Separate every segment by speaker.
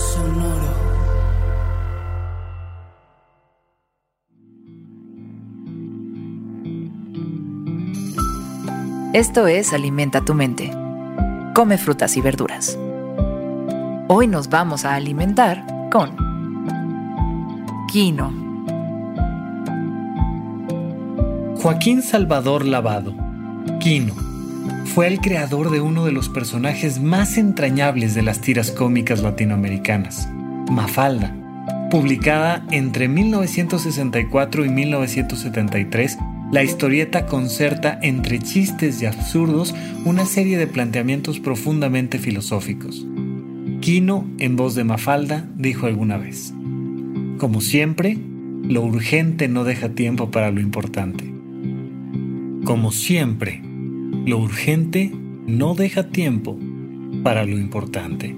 Speaker 1: Sonoro.
Speaker 2: Esto es Alimenta tu mente. Come frutas y verduras. Hoy nos vamos a alimentar con quino.
Speaker 3: Joaquín Salvador Lavado, Quino, fue el creador de uno de los personajes más entrañables de las tiras cómicas latinoamericanas, Mafalda, publicada entre 1964 y 1973 la historieta concerta entre chistes y absurdos una serie de planteamientos profundamente filosóficos. Quino, en voz de Mafalda, dijo alguna vez, Como siempre, lo urgente no deja tiempo para lo importante. Como siempre, lo urgente no deja tiempo para lo importante.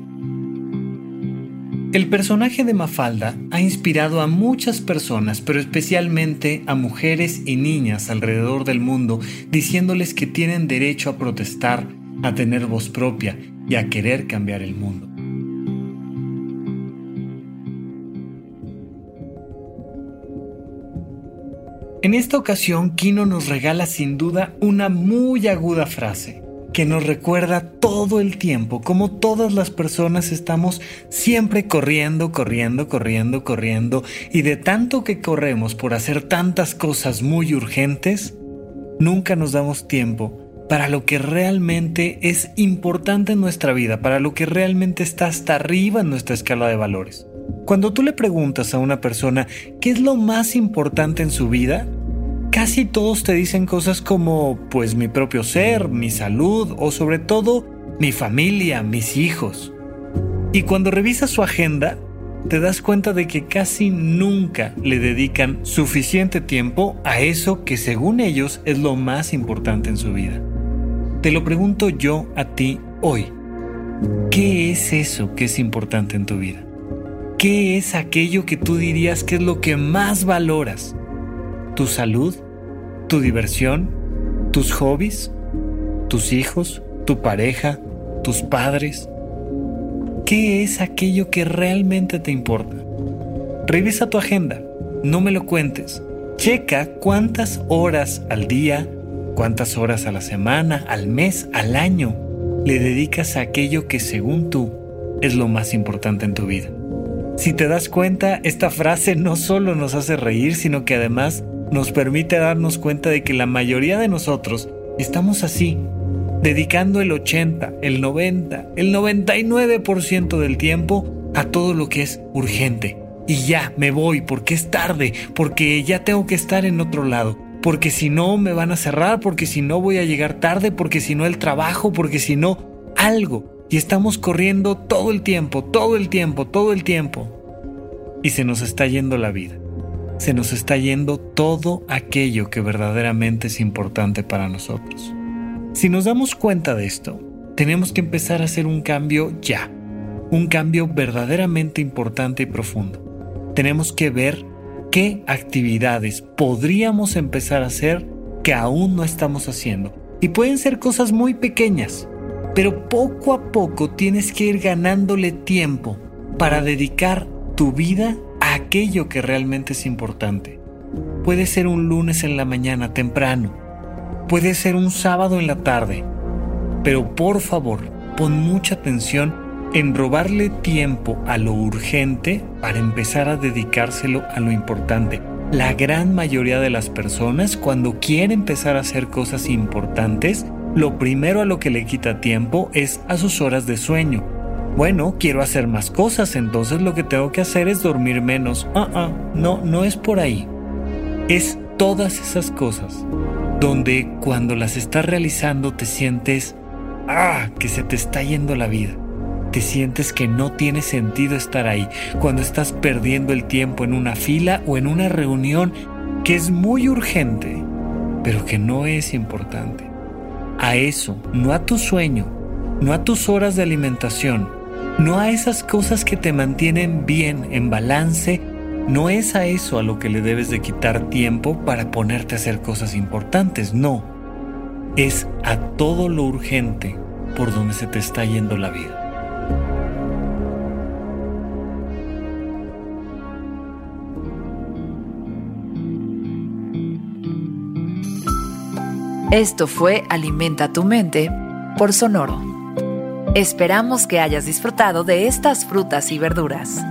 Speaker 3: El personaje de Mafalda ha inspirado a muchas personas, pero especialmente a mujeres y niñas alrededor del mundo, diciéndoles que tienen derecho a protestar, a tener voz propia y a querer cambiar el mundo. En esta ocasión, Kino nos regala sin duda una muy aguda frase que nos recuerda todo el tiempo cómo todas las personas estamos siempre corriendo, corriendo, corriendo, corriendo y de tanto que corremos por hacer tantas cosas muy urgentes, nunca nos damos tiempo para lo que realmente es importante en nuestra vida, para lo que realmente está hasta arriba en nuestra escala de valores. Cuando tú le preguntas a una persona qué es lo más importante en su vida, casi todos te dicen cosas como pues mi propio ser, mi salud o sobre todo mi familia, mis hijos. Y cuando revisas su agenda, te das cuenta de que casi nunca le dedican suficiente tiempo a eso que según ellos es lo más importante en su vida. Te lo pregunto yo a ti hoy. ¿Qué es eso que es importante en tu vida? ¿Qué es aquello que tú dirías que es lo que más valoras? tu salud, tu diversión, tus hobbies, tus hijos, tu pareja, tus padres. ¿Qué es aquello que realmente te importa? Revisa tu agenda, no me lo cuentes. Checa cuántas horas al día, cuántas horas a la semana, al mes, al año le dedicas a aquello que según tú es lo más importante en tu vida. Si te das cuenta, esta frase no solo nos hace reír, sino que además nos permite darnos cuenta de que la mayoría de nosotros estamos así, dedicando el 80, el 90, el 99% del tiempo a todo lo que es urgente. Y ya me voy porque es tarde, porque ya tengo que estar en otro lado, porque si no me van a cerrar, porque si no voy a llegar tarde, porque si no el trabajo, porque si no algo. Y estamos corriendo todo el tiempo, todo el tiempo, todo el tiempo. Y se nos está yendo la vida se nos está yendo todo aquello que verdaderamente es importante para nosotros. Si nos damos cuenta de esto, tenemos que empezar a hacer un cambio ya, un cambio verdaderamente importante y profundo. Tenemos que ver qué actividades podríamos empezar a hacer que aún no estamos haciendo. Y pueden ser cosas muy pequeñas, pero poco a poco tienes que ir ganándole tiempo para dedicar tu vida aquello que realmente es importante. Puede ser un lunes en la mañana temprano, puede ser un sábado en la tarde, pero por favor, pon mucha atención en robarle tiempo a lo urgente para empezar a dedicárselo a lo importante. La gran mayoría de las personas cuando quiere empezar a hacer cosas importantes, lo primero a lo que le quita tiempo es a sus horas de sueño bueno, quiero hacer más cosas, entonces lo que tengo que hacer es dormir menos. Ah, ah, no, no es por ahí. Es todas esas cosas donde cuando las estás realizando te sientes, ah, que se te está yendo la vida. Te sientes que no tiene sentido estar ahí, cuando estás perdiendo el tiempo en una fila o en una reunión que es muy urgente, pero que no es importante. A eso, no a tu sueño, no a tus horas de alimentación, no a esas cosas que te mantienen bien, en balance, no es a eso a lo que le debes de quitar tiempo para ponerte a hacer cosas importantes, no. Es a todo lo urgente por donde se te está yendo la vida.
Speaker 2: Esto fue Alimenta tu mente por Sonoro. Esperamos que hayas disfrutado de estas frutas y verduras.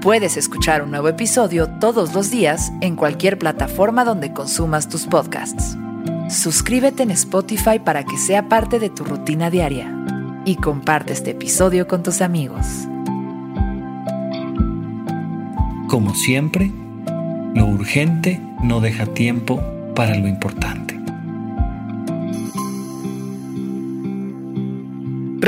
Speaker 2: Puedes escuchar un nuevo episodio todos los días en cualquier plataforma donde consumas tus podcasts. Suscríbete en Spotify para que sea parte de tu rutina diaria y comparte este episodio con tus amigos.
Speaker 3: Como siempre, lo urgente no deja tiempo para lo importante.